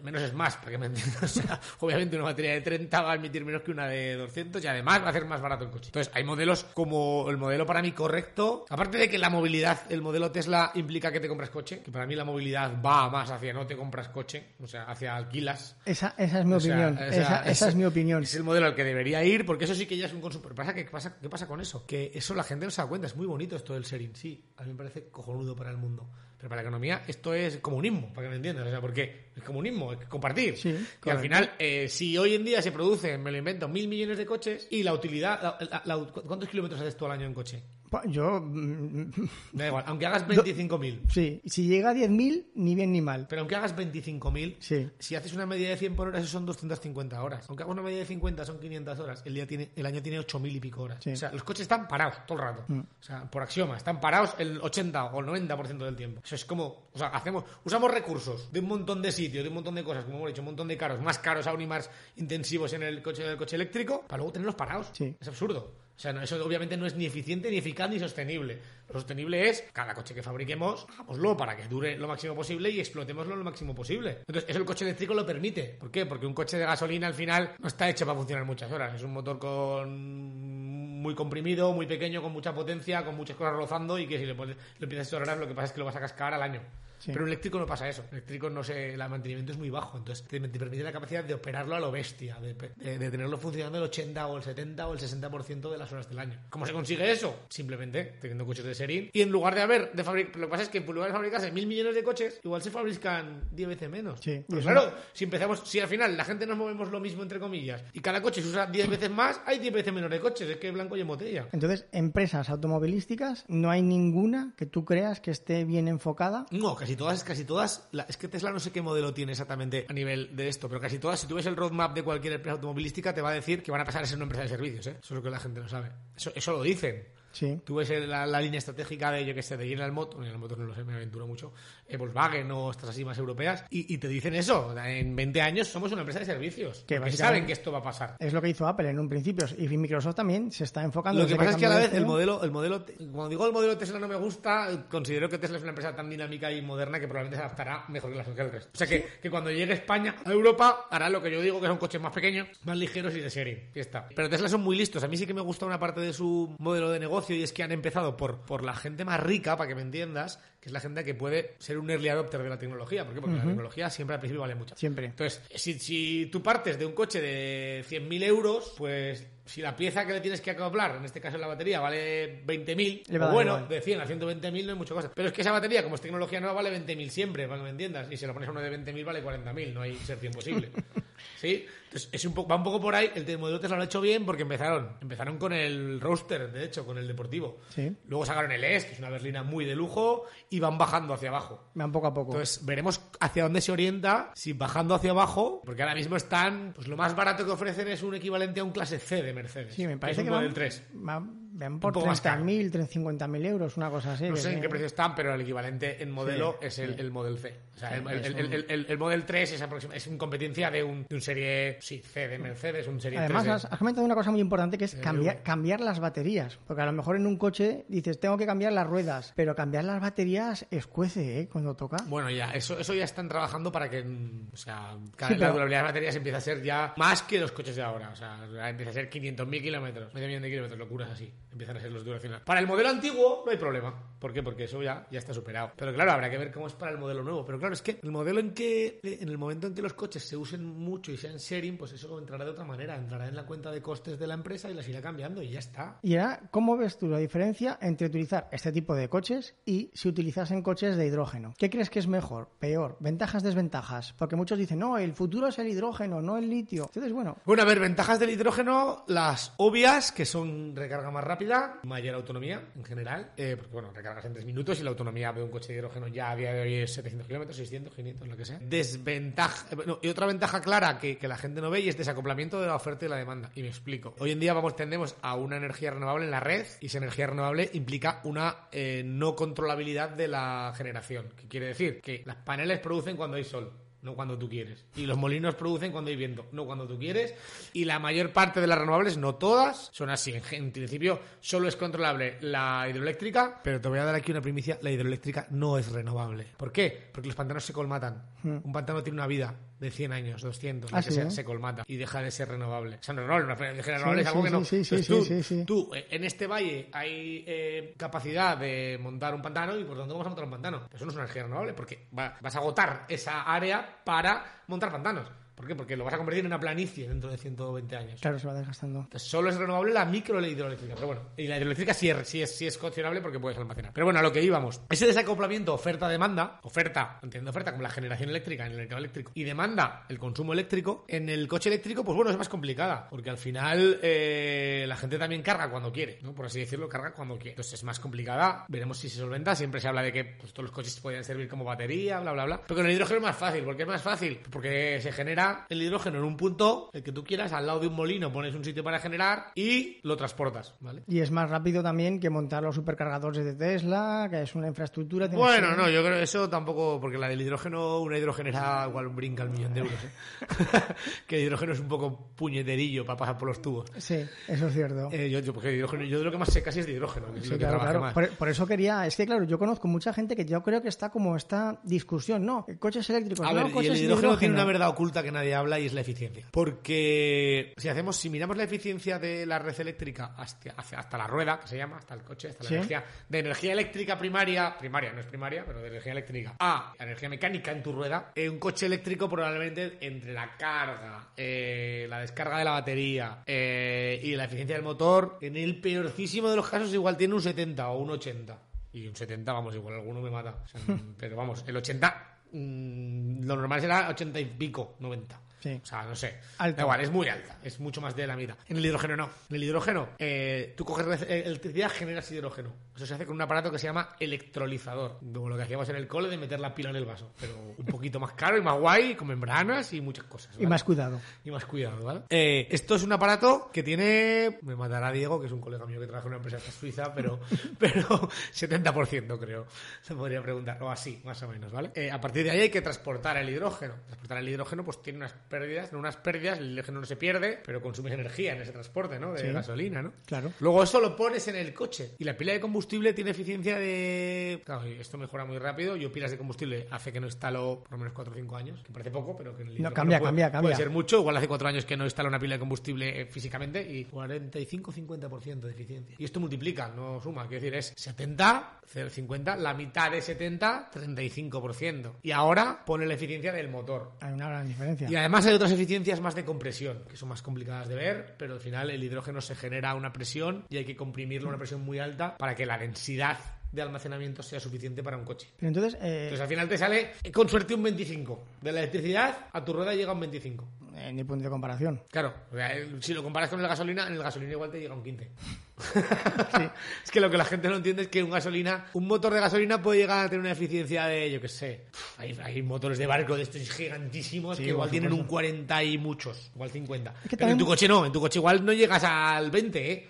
Speaker 3: menos es más, para que me entiendas. O sea, obviamente una batería de 30 va a emitir menos que una de 200 y además va a hacer más barato el coche. Entonces, hay modelos como el modelo para mí correcto. Aparte de que la movilidad, el modelo Tesla implica que te compras coche, que para mí la movilidad va más hacia no te compras coche, o sea, hacia alquilas.
Speaker 1: Esa, esa es mi
Speaker 3: O sea,
Speaker 1: opinión. esa, esa es mi opinión.
Speaker 3: Es el modelo al que debería ir, porque eso sí que ya es un consumo. Pero pasa ¿qué pasa, ¿qué pasa con eso? Que eso la gente no se da cuenta. Es muy bonito esto del sharing. Sí, a mí me parece cojonudo para el mundo. Pero para la economía esto es comunismo, para que me entiendas. O sea, porque es comunismo, es compartir.
Speaker 1: Sí,
Speaker 3: y al final, eh, si hoy en día se producen, me lo invento, mil millones de coches y la utilidad... la- la- la- ¿Cuántos kilómetros haces tú al año en coche?
Speaker 1: Yo, mm,
Speaker 3: Da igual, aunque hagas 25.000.
Speaker 1: sí, si llega a 10.000, ni bien ni mal.
Speaker 3: Pero aunque hagas 25.000,
Speaker 1: Sí.
Speaker 3: si haces una media de 100 por hora, eso son 250 horas. Aunque hagas una media de 50, son 500 horas. El, día tiene, el año tiene 8.000 y pico horas.
Speaker 1: Sí. Mm.
Speaker 3: O sea, los coches están parados todo el rato. O sea, por axioma, están parados el 80 o el 90% del tiempo. Eso es como, o sea, hacemos, usamos recursos de un montón de sitios, de un montón de cosas, como hemos dicho, un montón de caros, más caros aún y más intensivos en el coche del coche eléctrico, para luego tenerlos parados.
Speaker 1: Sí.
Speaker 3: Es absurdo. O sea, no, eso obviamente no es ni eficiente, ni eficaz, ni sostenible. Lo sostenible es cada coche que fabriquemos, hagámoslo para que dure lo máximo posible y explotémoslo lo máximo posible. Entonces, eso el coche eléctrico lo permite. ¿Por qué? Porque un coche de gasolina al final no está hecho para funcionar muchas horas. Es un motor con muy comprimido, muy pequeño, con mucha potencia, con muchas cosas rozando y que si le, pones- lo empiezas a acelerar, lo que pasa es que lo vas a cascar al año.
Speaker 1: Sí.
Speaker 3: Pero un eléctrico no pasa eso. El eléctrico no se, el mantenimiento es muy bajo. Entonces te, te permite la capacidad de operarlo a lo bestia, de, de- de tenerlo funcionando el 80 o el 70 o el 60% de las horas del año. ¿Cómo se consigue eso? Simplemente teniendo coches de serie. Y en lugar de haber, de fabric- lo que pasa es que en lugar de fabricarse mil millones de coches, igual se fabrican 10 veces menos.
Speaker 1: Sí.
Speaker 3: Claro, si empezamos, si al final la gente nos movemos lo mismo entre comillas y cada coche se usa 10 veces más, hay 10 veces menos de coches. Es que blanco y en botella.
Speaker 1: Entonces, empresas automovilísticas, no hay ninguna que tú creas que esté bien enfocada.
Speaker 3: No, casi todas, casi todas. la- es que Tesla no sé qué modelo tiene exactamente a nivel de esto, pero casi todas, si tú ves el roadmap de cualquier empresa automovilística, te va a decir que van a pasar a ser una empresa de servicios, ¿eh? Eso es lo que la gente no sabe. Eso, eso lo dicen.
Speaker 1: Sí.
Speaker 3: Tú ves la, la línea estratégica de, yo que sé, de General Motors, General Motors no lo sé, me aventuro mucho, eh, Volkswagen o estas así más europeas, y, y te dicen eso, en 20 años somos una empresa de servicios.
Speaker 1: Que
Speaker 3: saben que esto va a pasar.
Speaker 1: Es lo que hizo Apple en un principio. Y Microsoft también se está enfocando.
Speaker 3: Lo que pasa es que a la vez el modelo, el modelo, cuando digo el modelo Tesla no me gusta, considero que Tesla es una empresa tan dinámica y moderna que probablemente se adaptará mejor que las que el resto. O sea que, que cuando llegue España a Europa hará lo que yo digo que son coches más pequeños, más ligeros y de serie. Y está. Pero Tesla son muy listos. A mí sí que me gusta una parte de su modelo de negocio y es que han empezado por, por la gente más rica, para que me entiendas, que es la gente que puede ser un early adopter de la tecnología. ¿Por qué? Porque la tecnología siempre al principio vale mucho.
Speaker 1: Siempre.
Speaker 3: Entonces, si, si tú partes de un coche de 100.000 euros, pues si la pieza que le tienes que acoplar, en este caso la batería, vale 20.000,
Speaker 1: Le va a
Speaker 3: o
Speaker 1: dar
Speaker 3: bueno,
Speaker 1: igual.
Speaker 3: de 100 a 120.000 no hay mucha cosa. Pero es que esa batería, como es tecnología nueva, vale 20.000 siempre, para que me entiendas. Y si lo pones a uno de 20.000, vale 40.000, no hay ser posible. ¿Sí? Entonces, es un poco, va un poco por ahí. El modelo Tesla lo ha hecho bien porque empezaron. Empezaron con el roadster, de hecho, con el deportivo.
Speaker 1: Sí.
Speaker 3: Luego sacaron el S, que es una berlina muy de lujo, y van bajando hacia abajo.
Speaker 1: Van poco a poco.
Speaker 3: Entonces veremos hacia dónde se orienta, si bajando hacia abajo, porque ahora mismo están, pues lo más barato que ofrecen es un equivalente a un clase C de Mercedes.
Speaker 1: sí, me
Speaker 3: que
Speaker 1: parece
Speaker 3: es
Speaker 1: que
Speaker 3: un
Speaker 1: van,
Speaker 3: Model 3.
Speaker 1: van ven por
Speaker 3: poco más caro.
Speaker 1: 30.000, 50.000 euros, una cosa así.
Speaker 3: No sé en qué precio están, pero el equivalente en modelo
Speaker 1: Sí,
Speaker 3: es el,
Speaker 1: sí.
Speaker 3: el Model C. O sea,
Speaker 1: Sí,
Speaker 3: el, el,
Speaker 1: un-
Speaker 3: el, el- el Model 3 es, aproxima- es en competencia de un, de un serie sí, C de Mercedes, un serie
Speaker 1: Además,
Speaker 3: 3
Speaker 1: has, has comentado una cosa muy importante que es cambiar, cambiar las baterías. Porque a lo mejor en un coche dices, tengo que cambiar las ruedas, pero cambiar las baterías escuece, ¿eh? Cuando toca.
Speaker 3: Bueno, ya, eso, eso ya están trabajando para que, mm, o sea, cada la
Speaker 1: pero-
Speaker 3: durabilidad de las baterías empieza a ser ya más que los coches de ahora. O sea, empieza a ser 500.000 kilómetros, medio millón de kilómetros, locuras así. Empiezan a ser los duracionales. Para el modelo antiguo no hay problema. ¿Por qué? Porque eso ya, ya está superado. Pero claro, habrá que ver cómo es para el modelo nuevo. Pero claro, es que el modelo en que, en el momento en que los coches se usen mucho y sean sharing, pues eso entrará de otra manera. Entrará en la cuenta de costes de la empresa y las irá cambiando y ya está.
Speaker 1: Y ahora, ¿cómo ves tú la diferencia entre utilizar este tipo de coches y si utilizasen coches de hidrógeno? ¿Qué crees que es mejor, peor? ¿Ventajas, desventajas? Porque muchos dicen, no, el futuro es el hidrógeno, no el litio. Entonces, bueno,
Speaker 3: Bueno, a ver, ventajas del hidrógeno, las obvias, que son recarga más rápida, mayor autonomía en general, eh, porque bueno, en 3 minutos y la autonomía de un coche de hidrógeno ya a día de hoy es 700 kilómetros, 600, 500, lo que sea. Desventaja, eh, y otra ventaja clara que, que la gente no ve y es desacoplamiento de la oferta y la demanda. Y me explico. Hoy en día vamos, tendemos a una energía renovable en la red y esa energía renovable implica una eh, no controlabilidad de la generación. ¿Qué quiere decir? Que las paneles producen cuando hay sol no cuando tú quieres. Y los molinos producen cuando hay viento, no cuando tú quieres. Y la mayor parte de las renovables, no todas, son así. En, en principio, solo es controlable la hidroeléctrica, pero te voy a dar aquí una primicia, la hidroeléctrica no es renovable. ¿Por qué? Porque los pantanos se colmatan. Un pantano tiene una vida de 100 años, 200,
Speaker 1: Ah,
Speaker 3: que
Speaker 1: ¿eh?
Speaker 3: se colmata y deja de ser renovable. O sea, no una energía renovable es algo que no.
Speaker 1: sí, sí,
Speaker 3: Entonces
Speaker 1: sí,
Speaker 3: tú, tú, eh, en este valle hay eh, capacidad de montar un pantano y por tanto vamos a montar un pantano. Eso no es una energía renovable porque va- vas a agotar esa área para montar pantanos. ¿Por qué? Porque lo vas a convertir en una planicie dentro de 120 años.
Speaker 1: claro, se va desgastando.
Speaker 3: Entonces, solo es renovable la micro hidroeléctrica. Pero bueno, y la hidroeléctrica sí es, sí es, sí es coccionable porque puedes almacenar. Pero bueno, a lo que íbamos. Ese desacoplamiento oferta-demanda, oferta, entiendo oferta como la generación eléctrica en el mercado eléctrico, y demanda el consumo eléctrico, en el coche eléctrico, pues bueno, es más complicada. Porque al final eh, la gente también carga cuando quiere, ¿no? Por así decirlo, carga cuando quiere. Entonces es más complicada. Veremos si se solventa. Siempre se habla de que pues, todos los coches podrían servir como batería, bla, bla, bla. Pero con el hidrógeno es más fácil. ¿Por qué es más fácil? Porque se genera el hidrógeno en un punto, el que tú quieras, al lado de un molino, pones un sitio para generar y lo transportas, ¿vale?
Speaker 1: Y es más rápido también que montar los supercargadores de Tesla, que es una infraestructura.
Speaker 3: Bueno,
Speaker 1: que-
Speaker 3: no, yo creo que eso tampoco, porque la del hidrógeno, una hidrogenera igual brinca el millón de euros, ¿eh? que el hidrógeno es un poco puñeterillo para pasar por los tubos.
Speaker 1: Sí, eso es cierto.
Speaker 3: Eh, yo, yo, porque el hidrógeno, yo de lo que más sé casi es de hidrógeno, que es
Speaker 1: Sí,
Speaker 3: lo que
Speaker 1: claro,
Speaker 3: trabajé
Speaker 1: claro.
Speaker 3: más.
Speaker 1: Por, por eso quería, es que claro, yo conozco mucha gente que yo creo que está como esta discusión, no, coches eléctricos,
Speaker 3: A
Speaker 1: no,
Speaker 3: ver, y
Speaker 1: coches
Speaker 3: el
Speaker 1: de
Speaker 3: hidrógeno tiene una verdad oculta que nadie habla y es la eficiencia. Porque si hacemos, si miramos la eficiencia de la red eléctrica hasta, hasta la rueda, que se llama, hasta el coche, hasta la
Speaker 1: Sí.
Speaker 3: energía, de energía eléctrica primaria, primaria, no es primaria, pero de energía eléctrica, a energía mecánica en tu rueda, eh, un coche eléctrico probablemente entre la carga, eh, la descarga de la batería eh, y la eficiencia del motor, en el peorcísimo de los casos igual tiene un 70 o un 80. Y un 70, vamos, igual alguno me mata. O sea, pero vamos, el 80, mm, lo normal será 80 y pico, 90.
Speaker 1: Sí.
Speaker 3: O sea, no sé.
Speaker 1: Alto.
Speaker 3: Da igual, es muy alta. Es mucho más de la mitad. En el hidrógeno no. En el hidrógeno, eh, tú coges eh, electricidad, generas hidrógeno. Eso se hace con un aparato que se llama electrolizador. Como lo que hacíamos en el cole de meter la pila en el vaso. Pero un poquito más caro y más guay, con membranas y muchas cosas.
Speaker 1: Y más cuidado.
Speaker 3: Y más cuidado, ¿vale? Eh, esto es un aparato que tiene. Me matará Diego, que es un colega mío que trabaja en una empresa suiza, pero, pero 70% creo. Se podría preguntar, o así, más o menos, ¿vale? Eh, a partir de ahí hay que transportar el hidrógeno. Transportar el hidrógeno, pues tiene unas pérdidas, no unas pérdidas, el no se pierde, pero consumes energía en ese transporte, ¿no? De
Speaker 1: Sí.
Speaker 3: gasolina, ¿no?
Speaker 1: Claro.
Speaker 3: Luego eso lo pones en el coche. Y la pila de combustible tiene eficiencia de... Claro, esto mejora muy rápido. Yo pilas de combustible hace que no instalo por lo menos 4 o 5 años, que parece poco, pero que en el hidrógeno
Speaker 1: cambia,
Speaker 3: puede,
Speaker 1: cambia, cambia.
Speaker 3: puede ser mucho. Igual hace 4 años que no instalo una pila de combustible eh, físicamente y 45-50% de eficiencia. Y esto multiplica, no suma. Quiero decir, es 70, 50, la mitad de 70, 35%. Y ahora pone la eficiencia del motor.
Speaker 1: Hay una gran diferencia.
Speaker 3: Y además hay otras eficiencias más de compresión, que son más complicadas de ver, pero al final el hidrógeno se genera a una presión y hay que comprimirlo a una presión muy alta para que la densidad de almacenamiento sea suficiente para un coche.
Speaker 1: Pero entonces, eh,
Speaker 3: Entonces al final te sale eh, con suerte un 25. De la electricidad a tu rueda llega un 25.
Speaker 1: Eh, ni punto de comparación.
Speaker 3: Claro, el- si lo comparas con el gasolina, en el gasolina igual te llega un 15. Es que lo que la gente no entiende es que un gasolina, un motor de gasolina puede llegar a tener una eficiencia de, yo qué sé, hay, hay motores de barco de estos gigantísimos
Speaker 1: Sí,
Speaker 3: que igual tienen un
Speaker 1: supuesto.
Speaker 3: 40 y muchos, igual 50.
Speaker 1: que
Speaker 3: Pero en tu coche no, en tu coche igual no llegas al 20, ¿eh?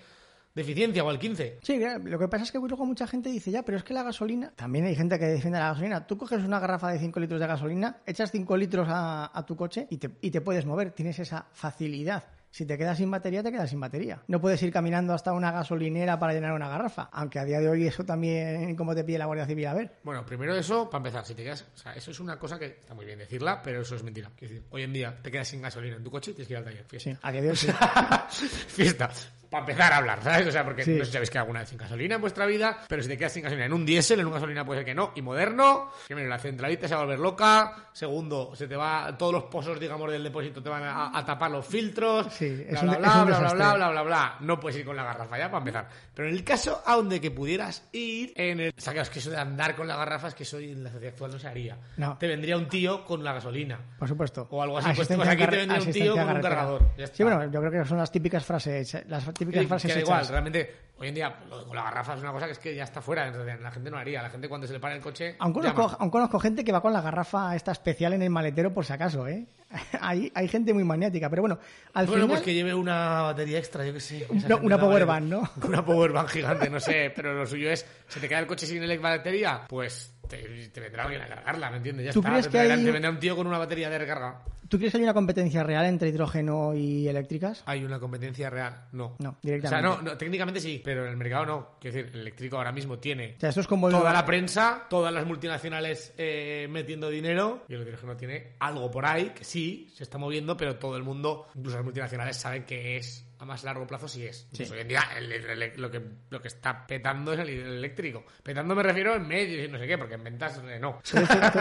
Speaker 3: De eficiencia o al 15.
Speaker 1: Sí, lo que pasa es que luego mucha gente dice, ya, pero es que la gasolina, también hay gente que defiende la gasolina. Tú coges una garrafa de 5 litros de gasolina, echas 5 litros a, a tu coche y te, y te puedes mover, tienes esa facilidad. Si te quedas sin batería, te quedas sin batería. No puedes ir caminando hasta una gasolinera para llenar una garrafa, aunque a día de hoy eso también, como te pide la Guardia Civil, a ver.
Speaker 3: Bueno, primero eso, para empezar, si te quedas, o sea, eso es una cosa que está muy bien decirla, pero eso es mentira. Decir, hoy en día te quedas sin gasolina en tu coche y tienes que ir al taller. Fiesta.
Speaker 1: Sí, a día de hoy sí.
Speaker 3: Fiesta. Para empezar a hablar, ¿sabes? O sea, porque
Speaker 1: Sí.
Speaker 3: no sé si sabéis que alguna vez sin gasolina en vuestra vida, pero si te quedas sin gasolina en un diésel, en una gasolina puede ser que no. Y moderno, primero la centralita se va a volver loca. Segundo, se te va, todos los pozos, digamos, del depósito te van a, a tapar los filtros.
Speaker 1: Sí,
Speaker 3: bla,
Speaker 1: es un-
Speaker 3: bla,
Speaker 1: es
Speaker 3: bla,
Speaker 1: un
Speaker 3: bla, bla, bla, bla, bla, bla. No puedes ir con la garrafa ya, para empezar. Pero en el caso a donde que pudieras ir, en el... O sea, que eso de andar con la garrafa, es que eso en la sociedad actual no se haría.
Speaker 1: No.
Speaker 3: Te vendría un tío con la gasolina.
Speaker 1: Por supuesto.
Speaker 3: O algo así, pues,
Speaker 1: Asistencia
Speaker 3: pues aquí te vendría un tío con un cargador.
Speaker 1: Sí, bueno, yo creo que son las típicas frases, las típicas frases
Speaker 3: que da
Speaker 1: hechas.
Speaker 3: igual, realmente, hoy en día, lo de con la garrafa es una cosa que es que ya está fuera. La gente no haría. La gente cuando se le para el coche.
Speaker 1: Aún conozco, aún conozco gente que va con la garrafa esta especial en el maletero por si acaso, ¿eh? hay, hay gente muy maniática, pero bueno, al
Speaker 3: Bueno,
Speaker 1: final...
Speaker 3: pues que lleve una batería extra, yo qué sé.
Speaker 1: No, una power bank, ¿no?
Speaker 3: Una power bank gigante, no sé, pero lo suyo es, si te queda el coche sin el batería, pues te, te vendrá alguien a cargarla, ¿me entiendes? Ya
Speaker 1: ¿Tú
Speaker 3: está,
Speaker 1: crees
Speaker 3: te,
Speaker 1: que
Speaker 3: vendrá-
Speaker 1: hay-
Speaker 3: te vendrá un tío con una batería de recarga.
Speaker 1: ¿Tú crees que hay una competencia real entre hidrógeno y eléctricas?
Speaker 3: ¿Hay una competencia real? No.
Speaker 1: No,
Speaker 3: O sea,
Speaker 1: directamente.
Speaker 3: no, no, técnicamente sí, pero en el mercado no. Quiero decir, el eléctrico ahora mismo tiene
Speaker 1: O sea, esto es como...
Speaker 3: toda la prensa, todas las multinacionales eh, metiendo dinero y el hidrógeno tiene algo por ahí que sí se está moviendo, pero todo el mundo, incluso las multinacionales, saben que es a más largo plazo sí es. Hoy en día el- el- el- lo, que, lo que está petando es el, el eléctrico. Petando me refiero en medio y no sé qué, porque en ventas eh, no.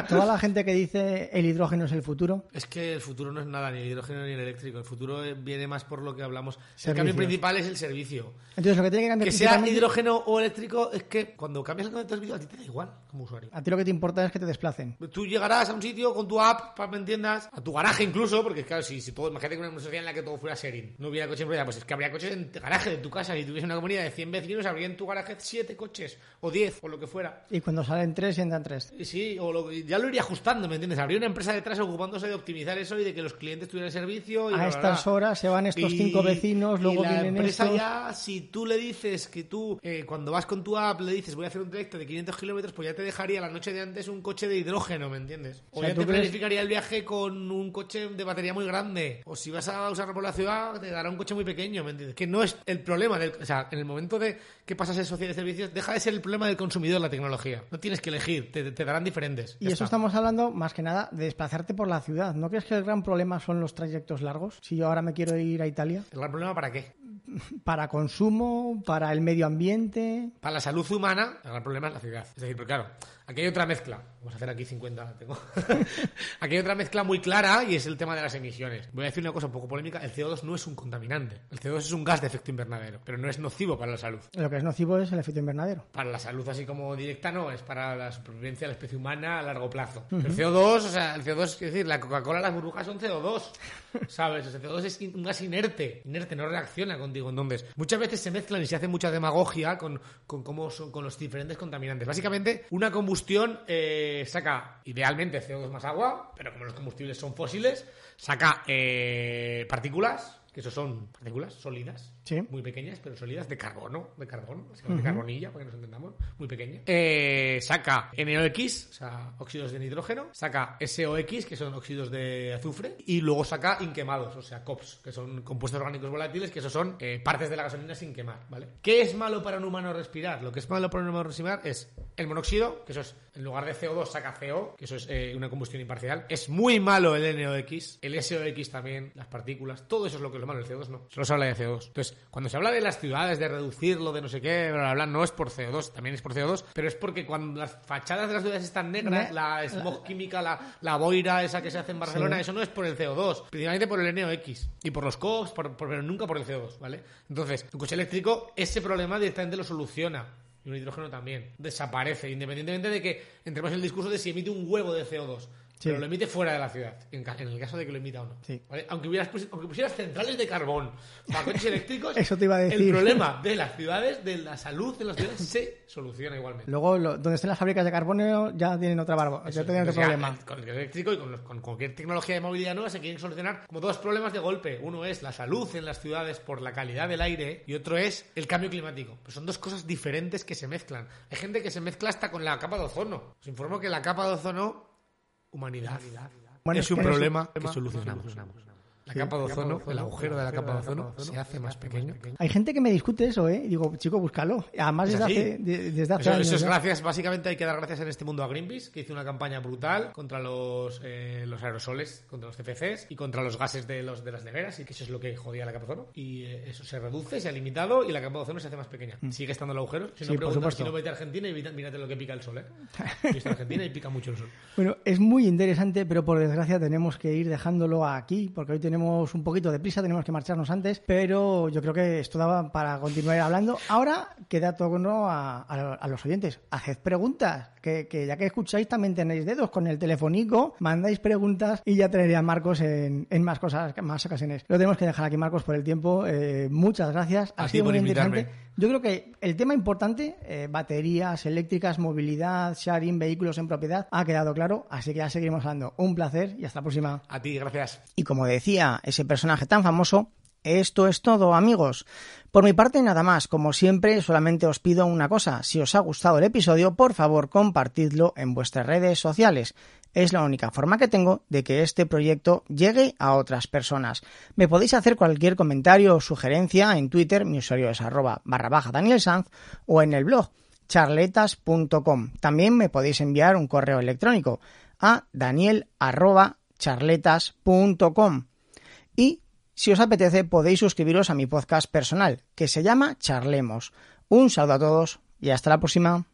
Speaker 1: Toda la gente que dice el hidrógeno es el futuro,
Speaker 3: Es que el futuro no es nada, ni el hidrógeno ni el eléctrico. El futuro eh, viene más por lo que hablamos. El cambio principal es el servicio.
Speaker 1: entonces lo que tiene que cambiar
Speaker 3: Que sea
Speaker 1: principalmente-
Speaker 3: hidrógeno o eléctrico, es que cuando cambias el conector de servicio, a ti te da igual como usuario.
Speaker 1: A ti lo que te importa es que te desplacen.
Speaker 3: Tú llegarás a un sitio con tu app, para que me entiendas, a tu garaje incluso, porque claro, si, si todo, imagínate que una sociedad en la que todo fuera sharing, no hubiera coches en pues es que habría coches en tu garaje de tu casa. Si tuviese una comunidad de 100 vecinos, habría en tu garaje 7 coches, o 10, o lo que fuera.
Speaker 1: Y cuando salen tres, entran tres.
Speaker 3: Y Sí, o lo- ya lo iría ajustando, ¿me entiendes? Habría una empresa detrás ocupándose de optimizar eso y de que los clientes tuvieran servicio. Y
Speaker 1: A
Speaker 3: bla,
Speaker 1: estas
Speaker 3: bla.
Speaker 1: horas se van estos
Speaker 3: Y-
Speaker 1: cinco vecinos,
Speaker 3: y
Speaker 1: luego
Speaker 3: la
Speaker 1: vienen
Speaker 3: empresa
Speaker 1: estos.
Speaker 3: ya, si tú le dices que tú, eh, cuando vas con tu app, le dices voy a hacer un trayecto de 500 kilómetros, pues ya te dejaría la noche de antes un coche de hidrógeno, ¿me entiendes? O,
Speaker 1: O sea,
Speaker 3: ya
Speaker 1: ¿tú
Speaker 3: te
Speaker 1: crees-
Speaker 3: planificaría el viaje con un coche de batería muy grande. O si vas a usarlo por la ciudad, te dará un coche muy pequeño, ¿me entiendes? Que no es el problema del... O sea, en el momento de que pasas a sociedad de servicios, deja de ser el problema del consumidor la tecnología. No tienes que elegir, te, te darán diferentes.
Speaker 1: Y eso
Speaker 3: está.
Speaker 1: estamos hablando más que nada de desplazarte por la ciudad. ¿No crees que el gran problema son los trayectos largos? Si yo ahora me quiero ir a Italia,
Speaker 3: ¿El gran problema para qué?
Speaker 1: para consumo, para el medio ambiente.
Speaker 3: Para la salud humana, el gran problema es la ciudad. Es decir, pero claro, aquí hay otra mezcla. Vamos a hacer aquí 50, tengo. aquí hay otra mezcla muy clara y es el tema de las emisiones. Voy a decir una cosa un poco polémica, el CO2 no es un contaminante. El CO2 es un gas de efecto invernadero, pero no es nocivo para la salud.
Speaker 1: Lo que es nocivo es el efecto invernadero.
Speaker 3: Para la salud así como directa no, es para la supervivencia de la especie humana a largo plazo. El CO2, o sea, el CO2, es decir, la Coca-Cola, las burbujas son CO2, ¿sabes? El CO2 es un gas inerte, inerte, no reacciona contigo. Entonces, muchas veces se mezclan y se hace mucha demagogia con, con cómo son, con los diferentes contaminantes. Básicamente, una combustión eh, saca idealmente CO2 más agua, pero como los combustibles son fósiles, saca eh, partículas, que eso son partículas sólidas,
Speaker 1: Sí.
Speaker 3: muy pequeñas, pero sólidas, de carbono, de carbón, básicamente carbonilla, para que nos entendamos, muy pequeña. Eh, saca NOx, o sea, óxidos de nitrógeno, saca SOX, que son óxidos de azufre, y luego saca inquemados, o sea, COPS, que son compuestos orgánicos volátiles, que esos son eh, partes de la gasolina sin quemar, ¿vale? ¿Qué es malo para un humano respirar? Lo que es malo para un humano respirar es el monóxido, que eso es, en lugar de CO2 saca CO, que eso es eh, una combustión imparcial. Es muy malo el NOx, el SOX también, las partículas, todo eso es lo que es lo malo, el CO2 no. Solo se habla de CO2. Entonces, cuando se habla de las ciudades, de reducirlo, de no sé qué, bla, bla, bla, no es por CO2, también es por CO2, pero es porque cuando las fachadas de las ciudades están negras,
Speaker 1: Ne-
Speaker 3: la smog química, la, la boira esa que se hace en Barcelona,
Speaker 1: Sí.
Speaker 3: eso no es por el CO2, principalmente por el NOx y por los COX, por- por- pero nunca por el CO2, ¿vale? Entonces, un coche eléctrico ese problema directamente lo soluciona. Y un hidrógeno también. Desaparece, independientemente de que entremos en el discurso de si emite un huevo de CO2. Pero lo emite fuera de la ciudad, en, el caso de que lo emita o no. Aunque, hubieras, aunque pusieras centrales de carbón para coches eléctricos,
Speaker 1: Eso te iba a decir.
Speaker 3: el problema de las ciudades, de la salud en las ciudades, se soluciona igualmente.
Speaker 1: Luego, donde estén las fábricas de carbón ya tienen otra barba, ya tienen otro problema.
Speaker 3: con el eléctrico y con, cualquier tecnología de movilidad nueva se quieren solucionar como dos problemas de golpe. Uno es la salud en las ciudades por la calidad del aire y otro es el cambio climático. Pues son dos cosas diferentes que se mezclan. Hay gente que se mezcla hasta con la capa de ozono. Os informo que la capa de ozono, humanidad, es un problema que solucionamos. La capa de ozono, el agujero de la capa de ozono se hace más pequeño.
Speaker 1: Hay gente que me discute eso, ¿eh? Digo, chico, búscalo. Además, desde hace, desde hace
Speaker 3: eso,
Speaker 1: años.
Speaker 3: Eso es gracias, básicamente hay que dar gracias en este mundo a Greenpeace, que hizo una campaña brutal contra los, eh, los aerosoles, contra los CFCs y contra los gases de, los, de las neveras, y que eso es lo que jodía la capa de ozono. Y eh, eso se reduce, se ha limitado y la capa de ozono se hace más pequeña. Mm. Sigue estando el agujero. Si no preguntas, si no vete a Argentina y mírate lo que pica el sol, ¿eh? Yo estoy en Argentina y pica mucho el sol.
Speaker 1: Bueno, es muy interesante, pero por desgracia tenemos que ir dejándolo aquí, porque hoy tenemos un poquito de prisa, tenemos que marcharnos antes, pero yo creo que esto daba para continuar hablando. Ahora queda todo a, a, los oyentes. Haced preguntas, que, ya que escucháis también tenéis dedos con el telefónico, mandáis preguntas y ya traería a Marcos en, más cosas, más ocasiones. Lo tenemos que dejar aquí, Marcos, por el tiempo. Eh, muchas gracias.
Speaker 3: Ha sido muy interesante.
Speaker 1: Yo creo que el tema importante, eh, baterías eléctricas, movilidad, sharing, vehículos en propiedad, ha quedado claro, así que ya seguimos hablando. Un placer y hasta la próxima.
Speaker 3: A ti, gracias.
Speaker 1: Y como decía ese personaje tan famoso, esto es todo, amigos. Por mi parte, nada más. Como siempre, solamente os pido una cosa. Si os ha gustado el episodio, por favor, compartidlo en vuestras redes sociales. Es la única forma que tengo de que este proyecto llegue a otras personas. Me podéis hacer cualquier comentario o sugerencia en Twitter, mi usuario es arroba barra baja Daniel Sanz, o en el blog charletas.com. También me podéis enviar un correo electrónico a daniel charletas.com. Y si os apetece, podéis suscribiros a mi podcast personal, que se llama Charlemos. Un saludo a todos y hasta la próxima.